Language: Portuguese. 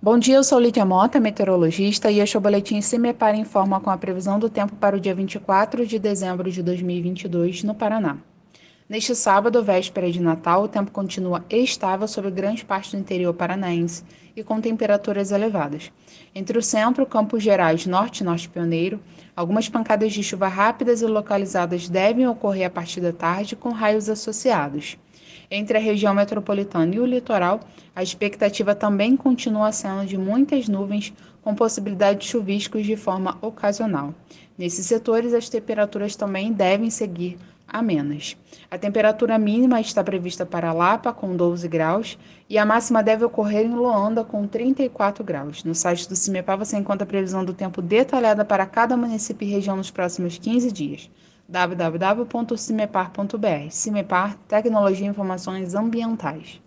Bom dia, eu sou Lídia Mota, meteorologista, e este é o boletim CIMEPAR informa com a previsão do tempo para o dia 24 de dezembro de 2022 no Paraná. Neste sábado, véspera de Natal, o tempo continua estável sobre grande parte do interior paranaense e com temperaturas elevadas. Entre o centro, Campos Gerais, Norte e Norte Pioneiro, algumas pancadas de chuva rápidas e localizadas devem ocorrer a partir da tarde com raios associados. Entre a região metropolitana e o litoral, a expectativa também continua sendo de muitas nuvens, com possibilidade de chuviscos de forma ocasional. Nesses setores, as temperaturas também devem seguir amenas. A temperatura mínima está prevista para Lapa, com 12 graus, e a máxima deve ocorrer em Loanda, com 34 graus. No site do CIMEPA você encontra a previsão do tempo detalhada para cada município e região nos próximos 15 dias www.cimepar.br. Cimepar Tecnologia e Informações Ambientais.